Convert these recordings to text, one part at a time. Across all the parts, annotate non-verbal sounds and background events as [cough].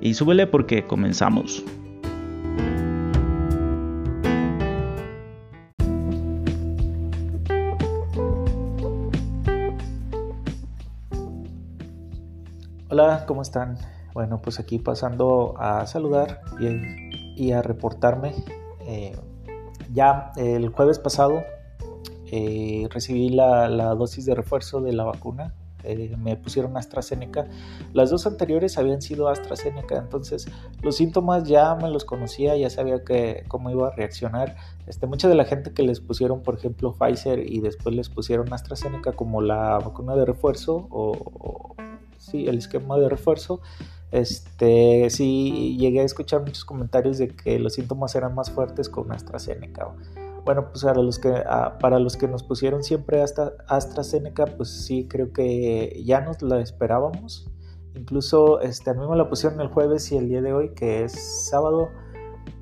Y súbele porque comenzamos. Hola, ¿cómo están? Bueno, pues aquí pasando a saludar y, a reportarme. Eh, ya el jueves pasado eh, recibí la, dosis de refuerzo de la vacuna. Eh, me pusieron AstraZeneca. Las dos anteriores habían sido AstraZeneca, entonces los síntomas ya me los conocía, ya sabía que, cómo iba a reaccionar. Este, mucha de la gente que les pusieron, por ejemplo, Pfizer y después les pusieron AstraZeneca como la vacuna de refuerzo o, sí, el esquema de refuerzo, este, sí llegué a escuchar muchos comentarios de que los síntomas eran más fuertes con AstraZeneca. Bueno, pues para los que, para los que nos pusieron siempre hasta AstraZeneca, pues sí, creo que ya nos la esperábamos. Incluso este, a mí me la pusieron el jueves y el día de hoy, que es sábado,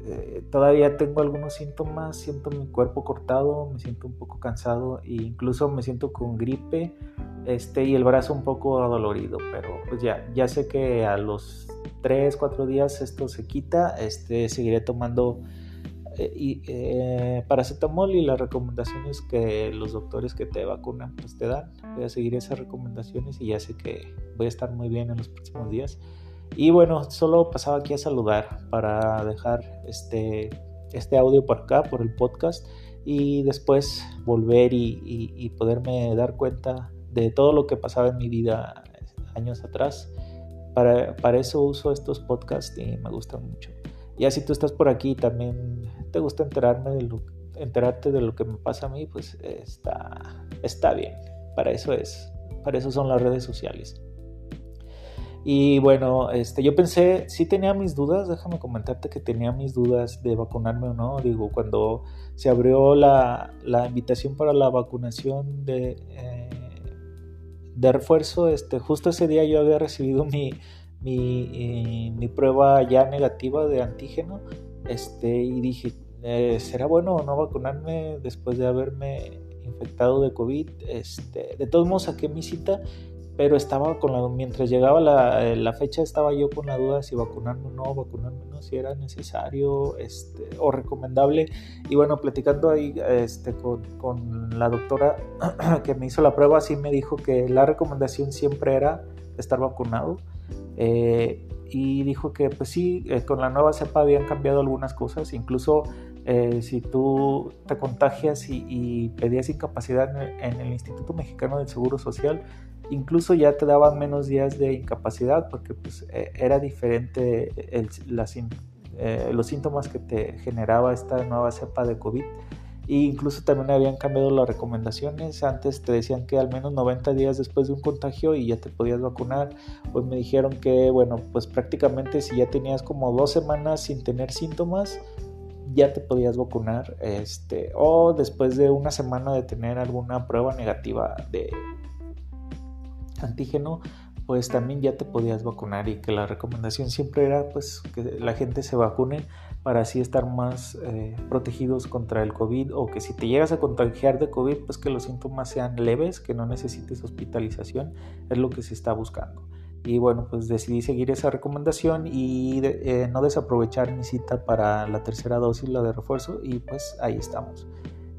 eh, todavía tengo algunos síntomas, siento mi cuerpo cortado, me siento un poco cansado e incluso me siento con gripe este, y el brazo un poco adolorido, pero pues ya, ya sé que a los 3, 4 días esto se quita, este, seguiré tomando y, eh, paracetamol y las recomendaciones que los doctores que te vacunan pues te dan. Voy a seguir esas recomendaciones y ya sé que voy a estar muy bien en los próximos días. Y bueno, solo pasaba aquí a saludar para dejar este, este audio por acá, por el podcast, y después volver y, y poderme dar cuenta de todo lo que pasaba en mi vida años atrás. Para, para eso uso estos podcasts y me gustan mucho. Ya si tú estás por aquí y también te gusta enterarme de lo, enterarte de lo que me pasa a mí, pues está, está bien. Para eso es. Para eso son las redes sociales. Y bueno, este, yo pensé, sí tenía mis dudas, déjame comentarte que tenía mis dudas de vacunarme o no. Digo, cuando se abrió la, la invitación para la vacunación de, eh, de refuerzo, este, justo ese día yo había recibido mi, mi, mi prueba ya negativa de antígeno este, y dije, eh, ¿será bueno o no vacunarme después de haberme infectado de COVID? Este, de todos modos saqué mi cita, pero estaba con la, mientras llegaba la, la, fecha estaba yo con la duda si vacunarme o no, vacunarme o no, si era necesario este, o recomendable. Y bueno, platicando ahí este, con, con la doctora [clears throat] que me hizo la prueba, sí me dijo que la recomendación siempre era estar vacunado eh, y dijo que pues sí, eh, con la nueva cepa habían cambiado algunas cosas, incluso eh, si tú te contagias y, pedías incapacidad en el, Instituto Mexicano del Seguro Social, incluso ya te daban menos días de incapacidad porque pues era diferente los síntomas que te generaba esta nueva cepa de COVID incluso también habían cambiado las recomendaciones. Antes te decían que al menos 90 días después de un contagio y ya te podías vacunar. Pues me dijeron que, bueno, pues prácticamente si ya tenías como dos semanas sin tener síntomas, ya te podías vacunar. Este, o después de una semana de tener alguna prueba negativa de antígeno, pues también ya te podías vacunar y que la recomendación siempre era pues que la gente se vacune para así estar más eh, protegidos contra el COVID o que si te llegas a contagiar de COVID, pues que los síntomas sean leves, que no necesites hospitalización, es lo que se está buscando. Y bueno, pues decidí seguir esa recomendación y eh, no desaprovechar mi cita para la tercera dosis, la de refuerzo, y pues ahí estamos.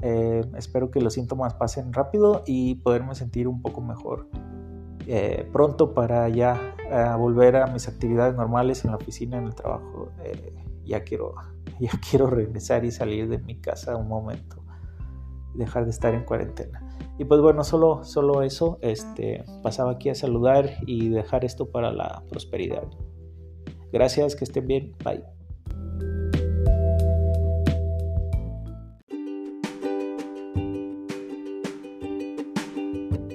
Eh, espero que los síntomas pasen rápido y poderme sentir un poco mejor pronto para ya volver a mis actividades normales en la oficina, en el trabajo ya quiero, [laughs] ya quiero regresar y salir de mi casa un momento, dejar de estar en cuarentena. Y pues bueno, solo, solo eso, este, pasaba aquí a saludar y dejar esto para la prosperidad. Gracias, que estén bien, bye.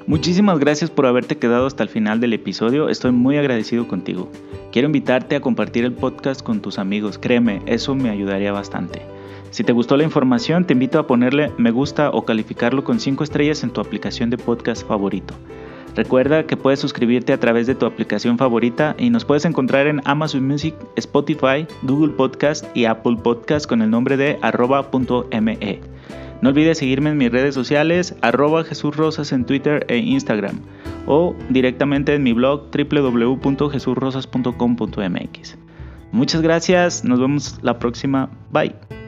Muchísimas gracias por haberte quedado hasta el final del episodio, estoy muy agradecido contigo. Quiero invitarte a compartir el podcast con tus amigos, créeme, eso me ayudaría bastante. Si te gustó la información, te invito a ponerle me gusta o calificarlo con 5 estrellas en tu aplicación de podcast favorito. Recuerda que puedes suscribirte a través de tu aplicación favorita y nos puedes encontrar en Amazon Music, Spotify, Google Podcast y Apple Podcast con el nombre de arroba.me. No olvides seguirme en mis redes sociales, arroba Jesús Rosas en Twitter e Instagram o directamente en mi blog www.jesurrosas.com.mx. Muchas gracias, nos vemos la próxima, bye.